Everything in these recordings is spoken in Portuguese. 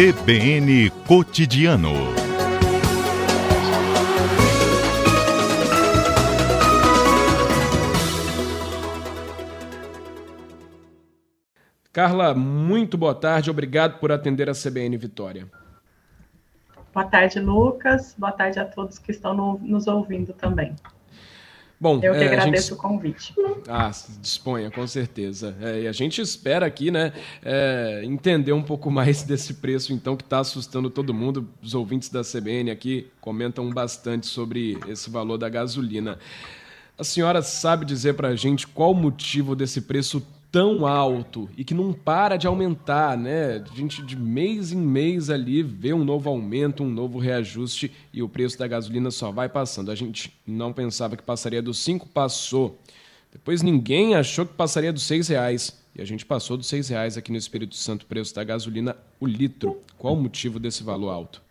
CBN Cotidiano. Carla, muito boa tarde, obrigado por atender a CBN Vitória. Boa tarde, Lucas. Boa tarde a todos que estão no, nos ouvindo também. Bom, eu que é, agradeço gente... o convite. Ah, disponha, com certeza. É, e a gente espera aqui, né, é, entender um pouco mais desse preço, então, que está assustando todo mundo. Os ouvintes da CBN aqui comentam bastante sobre esse valor da gasolina. A senhora sabe dizer para a gente qual o motivo desse preço tão alto e que não para de aumentar, né? A gente de mês em mês ali vê um novo aumento, um novo reajuste e o preço da gasolina só vai passando. A gente não pensava que passaria dos 5, passou. Depois ninguém achou que passaria dos 6 reais. E a gente passou dos 6 reais aqui no Espírito Santo, o preço da gasolina, o litro. Qual o motivo desse valor alto?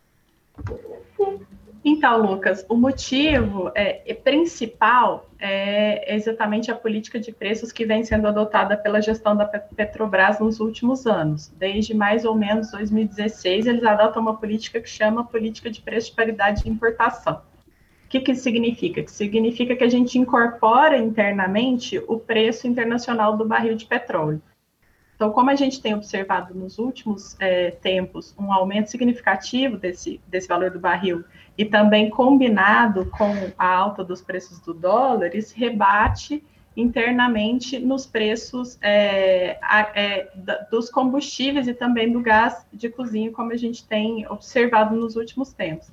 Então, Lucas, o motivo é, principal é exatamente a política de preços que vem sendo adotada pela gestão da Petrobras nos últimos anos. Desde mais ou menos 2016, eles adotam uma política que chama política de preço de paridade de importação. O que, que isso significa? Que significa que a gente incorpora internamente o preço internacional do barril de petróleo. Então, como a gente tem observado nos últimos é, tempos um aumento significativo desse, desse valor do barril e também combinado com a alta dos preços do dólar, isso rebate internamente nos preços é, é, dos combustíveis e também do gás de cozinha, como a gente tem observado nos últimos tempos.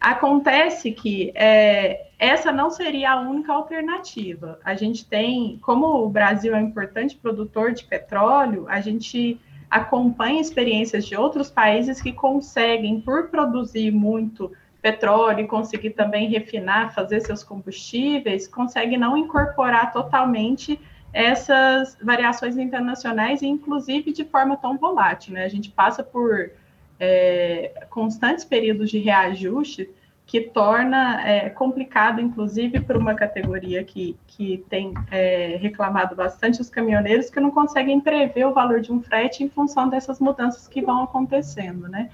Acontece que é, essa não seria a única alternativa. A gente tem, como o Brasil é um importante produtor de petróleo, a gente acompanha experiências de outros países que conseguem, por produzir muito petróleo e conseguir também refinar, fazer seus combustíveis, conseguem não incorporar totalmente essas variações internacionais, inclusive de forma tão volátil. Né? A gente passa por é, constantes períodos de reajuste que torna é, complicado, inclusive, para uma categoria que, que tem é, reclamado bastante os caminhoneiros, que não conseguem prever o valor de um frete em função dessas mudanças que vão acontecendo, né?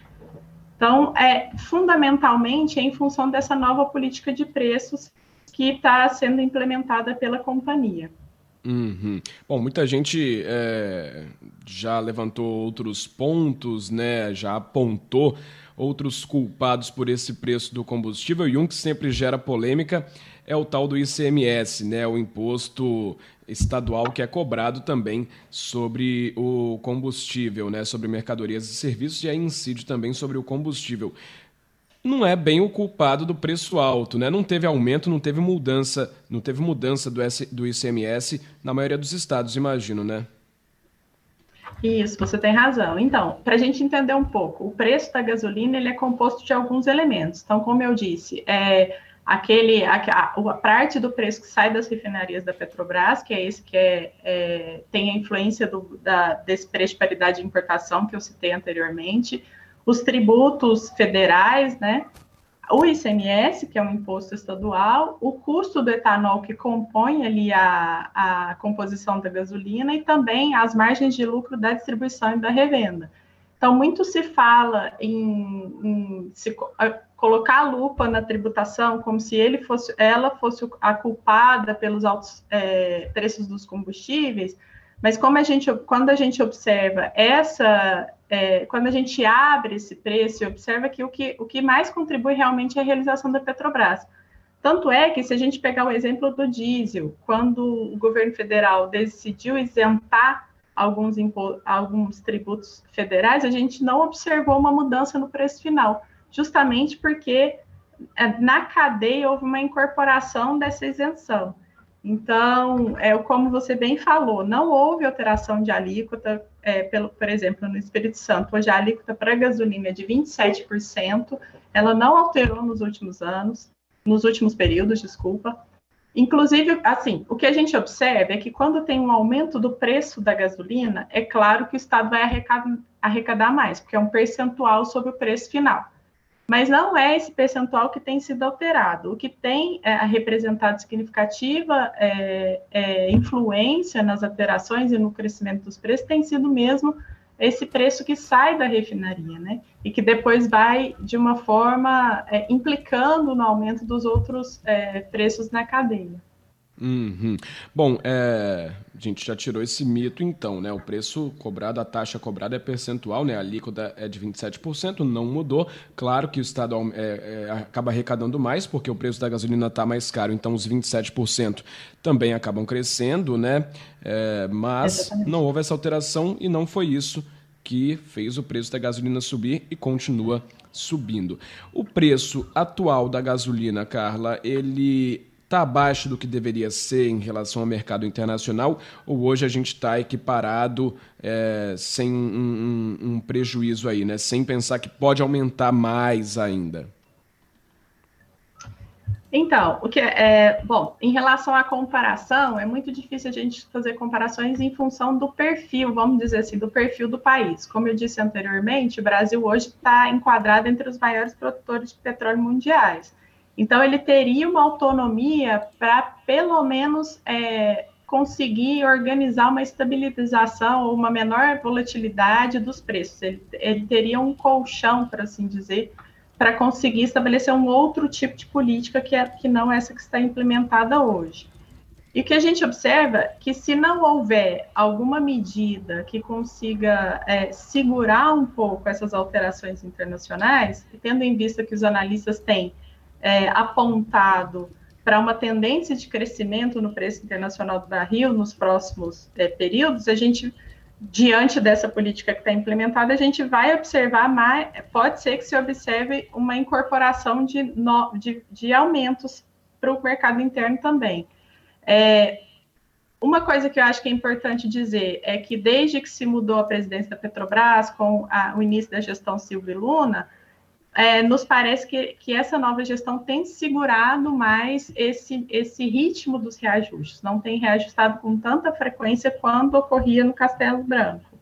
Então, é, fundamentalmente, é em função dessa nova política de preços que está sendo implementada pela companhia. Uhum. Bom, muita gente é, já levantou outros pontos, né? Já apontou outros culpados por esse preço do combustível e um que sempre gera polêmica é o tal do ICMS, né? O imposto estadual que é cobrado também sobre o combustível, né? Sobre mercadorias e serviços e aí incide também sobre o combustível não é bem o culpado do preço alto, né? Não teve aumento, não teve mudança, não teve mudança do, S, do ICMS na maioria dos estados, imagino, né? Isso, você tem razão. Então, para a gente entender um pouco, o preço da gasolina ele é composto de alguns elementos. Então, como eu disse, é aquele a, a, parte do preço que sai das refinarias da Petrobras, que é esse que é, é tem a influência do, da, desse preço de paridade de importação que eu citei anteriormente os tributos federais, né? O ICMS, que é um imposto estadual, o custo do etanol que compõe ali a, a composição da gasolina e também as margens de lucro da distribuição e da revenda. Então, muito se fala em, em se, colocar a lupa na tributação como se ele fosse, ela fosse a culpada pelos altos é, preços dos combustíveis, mas como a gente, quando a gente observa essa, é, quando a gente abre esse preço e observa que o, que o que mais contribui realmente é a realização da Petrobras. Tanto é que, se a gente pegar o exemplo do diesel, quando o governo federal decidiu isentar alguns, alguns tributos federais, a gente não observou uma mudança no preço final, justamente porque é, na cadeia houve uma incorporação dessa isenção. Então, é como você bem falou, não houve alteração de alíquota, é, pelo, por exemplo, no Espírito Santo, hoje a alíquota para gasolina é de 27%, ela não alterou nos últimos anos, nos últimos períodos, desculpa. Inclusive, assim, o que a gente observa é que quando tem um aumento do preço da gasolina, é claro que o Estado vai arrecadar, arrecadar mais, porque é um percentual sobre o preço final. Mas não é esse percentual que tem sido alterado. O que tem é, representado significativa é, é, influência nas alterações e no crescimento dos preços tem sido mesmo esse preço que sai da refinaria, né? E que depois vai, de uma forma, é, implicando no aumento dos outros é, preços na cadeia. Uhum. Bom, é, a gente já tirou esse mito então, né? O preço cobrado, a taxa cobrada é percentual, né? A alíquota é de 27%, não mudou. Claro que o Estado é, é, acaba arrecadando mais, porque o preço da gasolina está mais caro, então os 27% também acabam crescendo, né? É, mas não houve essa alteração e não foi isso que fez o preço da gasolina subir e continua subindo. O preço atual da gasolina, Carla, ele está abaixo do que deveria ser em relação ao mercado internacional ou hoje a gente está equiparado é, sem um, um, um, prejuízo aí, né? Sem pensar que pode aumentar mais ainda? Então, o que é, é bom, em relação à comparação, é muito difícil a gente fazer comparações em função do perfil, vamos dizer assim, do perfil do país. Como eu disse anteriormente, o Brasil hoje está enquadrado entre os maiores produtores de petróleo mundiais. Então, ele teria uma autonomia para, pelo menos, é, conseguir organizar uma estabilização ou uma menor volatilidade dos preços. Ele, ele teria um colchão, por assim dizer, para conseguir estabelecer um outro tipo de política que, é, que não essa que está implementada hoje. E o que a gente observa é que se não houver alguma medida que consiga é, segurar um pouco essas alterações internacionais, tendo em vista que os analistas têm é, apontado para uma tendência de crescimento no preço internacional do barril nos próximos é, períodos, a gente, diante dessa política que está implementada, a gente vai observar mais, pode ser que se observe uma incorporação de, no, de, de aumentos para o mercado interno também. É, uma coisa que eu acho que é importante dizer é que desde que se mudou a presidência da Petrobras, com a, o início da gestão Silvio Luna, é, nos parece que, que essa nova gestão tem segurado mais esse, esse ritmo dos reajustes, não tem reajustado com tanta frequência quanto ocorria no Castelo Branco.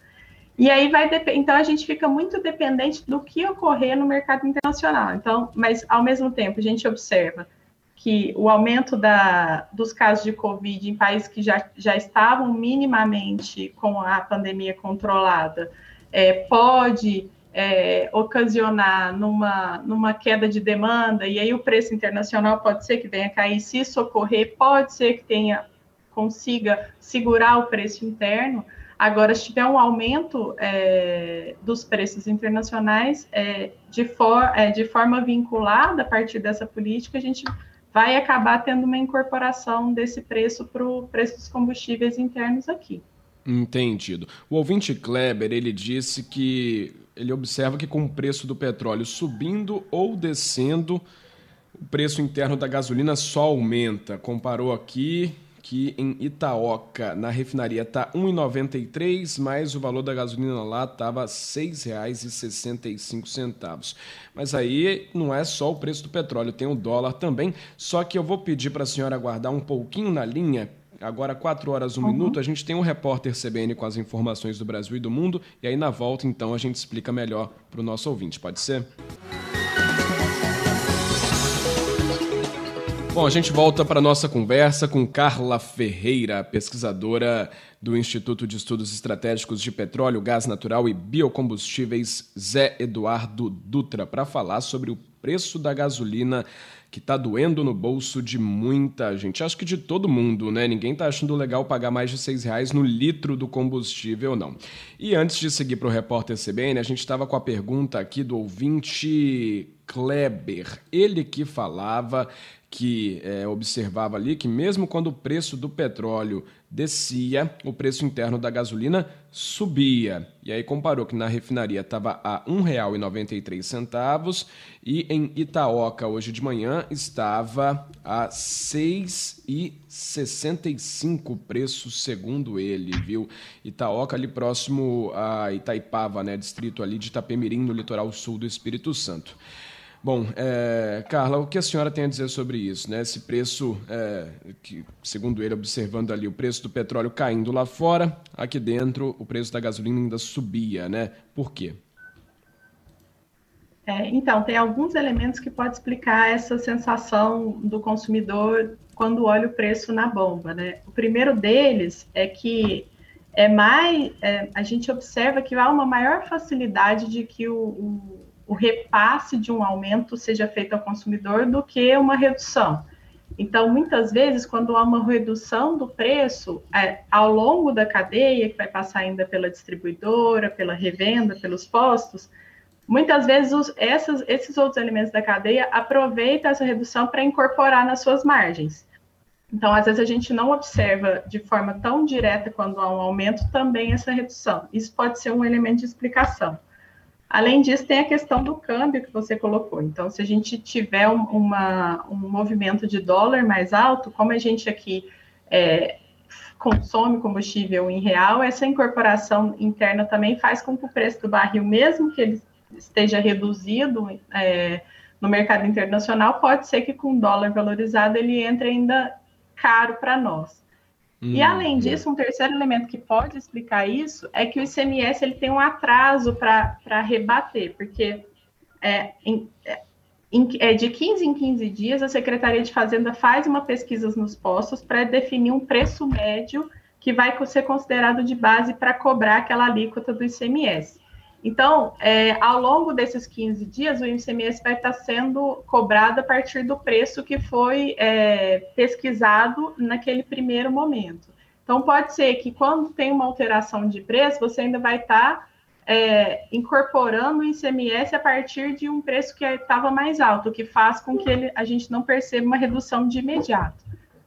E aí vai então a gente fica muito dependente do que ocorrer no mercado internacional. Então, mas ao mesmo tempo a gente observa que o aumento da, dos casos de Covid em países que já, já estavam minimamente com a pandemia controlada é, pode é, ocasionar numa, numa queda de demanda, e aí o preço internacional pode ser que venha cair, se isso ocorrer, pode ser que tenha, consiga segurar o preço interno. Agora, se tiver um aumento é, dos preços internacionais é, de, for, é, de forma vinculada a partir dessa política, a gente vai acabar tendo uma incorporação desse preço para o preço dos combustíveis internos aqui. Entendido. O ouvinte Kleber, ele disse que ele observa que com o preço do petróleo subindo ou descendo, o preço interno da gasolina só aumenta. Comparou aqui que em Itaoca, na refinaria, R$ 1,93, mas o valor da gasolina lá estava R$ 6,65. Mas aí não é só o preço do petróleo, tem o dólar também. Só que eu vou pedir para a senhora aguardar um pouquinho na linha, Agora, 4 horas, 1 uhum. minuto, a gente tem um repórter CBN com as informações do Brasil e do mundo, e aí na volta, então, a gente explica melhor para o nosso ouvinte. Pode ser? Bom, a gente volta para a nossa conversa com Carla Ferreira, pesquisadora do Instituto de Estudos Estratégicos de Petróleo, Gás Natural e Biocombustíveis Zé Eduardo Dutra, para falar sobre o preço da gasolina que está doendo no bolso de muita gente. Acho que de todo mundo, né? Ninguém está achando legal pagar mais de seis reais no litro do combustível, não. E antes de seguir para o repórter CBN, a gente estava com a pergunta aqui do ouvinte Kleber. Ele que falava que é, observava ali que mesmo quando o preço do petróleo descia, o preço interno da gasolina subia. E aí comparou que na refinaria estava a R$ 1,93 e em Itaoca hoje de manhã estava a R$ 6,65 preço segundo ele, viu? Itaoca ali próximo a Itaipava, né, distrito ali de Itapemirim, no litoral sul do Espírito Santo. Bom, é, Carla, o que a senhora tem a dizer sobre isso? Né? Esse preço, é, que, segundo ele, observando ali o preço do petróleo caindo lá fora, aqui dentro o preço da gasolina ainda subia, né? Por quê? É, então, tem alguns elementos que podem explicar essa sensação do consumidor quando olha o preço na bomba, né? O primeiro deles é que é mais é, a gente observa que há uma maior facilidade de que o, o, o, repasse de um aumento seja feito ao consumidor do que uma redução. Então, muitas vezes, quando há uma redução do preço é, ao longo da cadeia, que vai passar ainda pela distribuidora, pela revenda, pelos postos, muitas vezes os, essas, esses outros elementos da cadeia aproveitam essa redução para incorporar nas suas margens. Então, às vezes, a gente não observa de forma tão direta quando há um aumento também essa redução. Isso pode ser um elemento de explicação. Além disso, tem a questão do câmbio que você colocou. Então, se a gente tiver um, uma, um movimento de dólar mais alto, como a gente aqui é, consome combustível em real, essa incorporação interna também faz com que o preço do barril, mesmo que ele esteja reduzido é, no mercado internacional, pode ser que com o dólar valorizado ele entre ainda caro para nós. Hum, e além disso, um terceiro elemento que pode explicar isso é que o ICMS ele tem um atraso para rebater, porque é, em, é, é, de 15 em 15 dias a Secretaria de Fazenda faz uma pesquisa nos postos para definir um preço médio que vai ser considerado de base para cobrar aquela alíquota do ICMS. Então, é, ao longo desses 15 dias, o ICMS vai estar sendo cobrado a partir do preço que foi é, pesquisado naquele primeiro momento. Então, pode ser que quando tem uma alteração de preço, você ainda vai estar é, incorporando o ICMS a partir de um preço que estava mais alto, o que faz com que ele, a gente não perceba uma redução de imediato.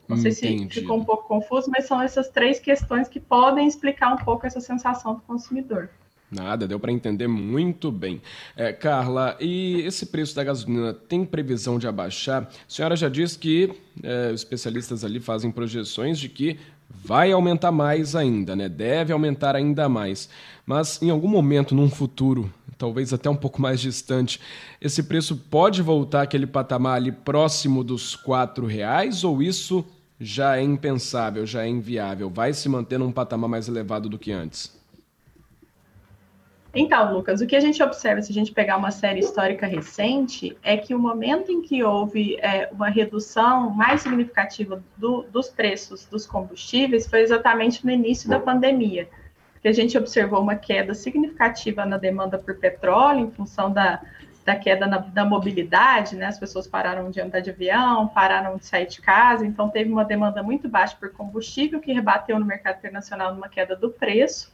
Não sei Entendi. se ficou um pouco confuso, mas são essas três questões que podem explicar um pouco essa sensação do consumidor. Nada, deu para entender muito bem. É, Carla, e esse preço da gasolina tem previsão de abaixar? A senhora já disse que é, especialistas ali fazem projeções de que vai aumentar mais ainda, né? Deve aumentar ainda mais. Mas em algum momento, num futuro, talvez até um pouco mais distante, esse preço pode voltar àquele patamar ali próximo dos quatro reais ou isso já é impensável, já é inviável? Vai se manter num patamar mais elevado do que antes? Então, Lucas, o que a gente observa, se a gente pegar uma série histórica recente, é que o momento em que houve é, uma redução mais significativa do, dos preços dos combustíveis foi exatamente no início da pandemia, que a gente observou uma queda significativa na demanda por petróleo em função da, da queda na, da mobilidade, né? As pessoas pararam de andar de avião, pararam de sair de casa, então teve uma demanda muito baixa por combustível que rebateu no mercado internacional numa queda do preço.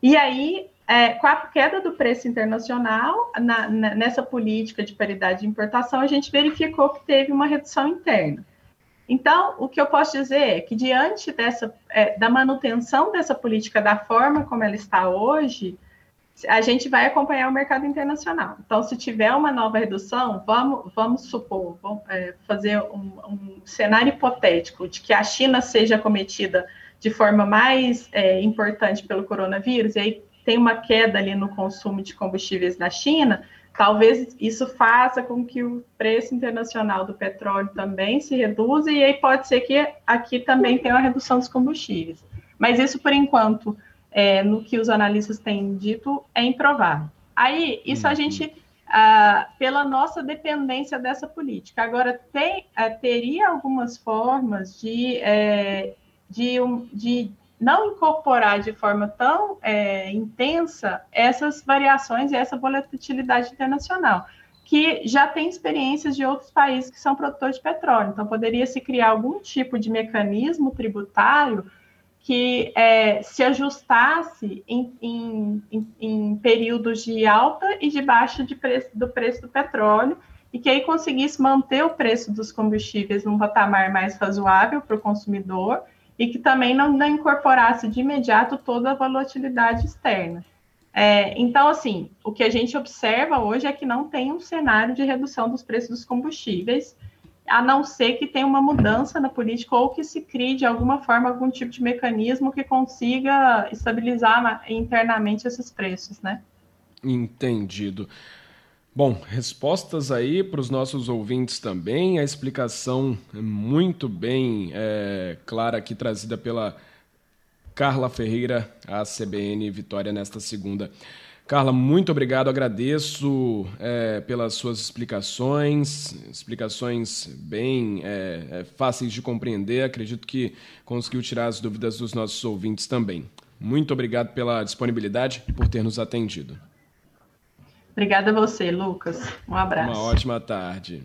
E aí é, com a queda do preço internacional, na, na, nessa política de paridade de importação, a gente verificou que teve uma redução interna. Então, o que eu posso dizer é que, diante dessa, é, da manutenção dessa política da forma como ela está hoje, a gente vai acompanhar o mercado internacional. Então, se tiver uma nova redução, vamos, vamos supor, vamos é, fazer um, um, cenário hipotético de que a China seja cometida de forma mais é, importante pelo coronavírus, e aí tem uma queda ali no consumo de combustíveis na China, talvez isso faça com que o preço internacional do petróleo também se reduza, e aí pode ser que aqui também tenha uma redução dos combustíveis. Mas isso, por enquanto, é, no que os analistas têm dito, é improvável. Aí, isso a uhum. gente, ah, pela nossa dependência dessa política. Agora, tem, ah, teria algumas formas de, é, de, um, de não incorporar de forma tão é, intensa essas variações e essa volatilidade internacional, que já tem experiências de outros países que são produtores de petróleo. Então, poderia se criar algum tipo de mecanismo tributário que é, se ajustasse em, em, em, em, períodos de alta e de baixa de preço, do preço do petróleo, e que aí conseguisse manter o preço dos combustíveis num patamar mais razoável para o consumidor e que também não, não incorporasse de imediato toda a volatilidade externa. É, então, assim, o que a gente observa hoje é que não tem um cenário de redução dos preços dos combustíveis, a não ser que tenha uma mudança na política ou que se crie de alguma forma algum tipo de mecanismo que consiga estabilizar internamente esses preços, né? Entendido. Bom, respostas aí para os nossos ouvintes também, a explicação muito bem é, clara aqui trazida pela Carla Ferreira, a CBN Vitória, nesta segunda. Carla, muito obrigado, agradeço é, pelas suas explicações, explicações bem é, é fáceis de compreender, acredito que conseguiu tirar as dúvidas dos nossos ouvintes também. Muito obrigado pela disponibilidade e por ter nos atendido. Obrigada a você, Lucas. Um abraço. Uma ótima tarde.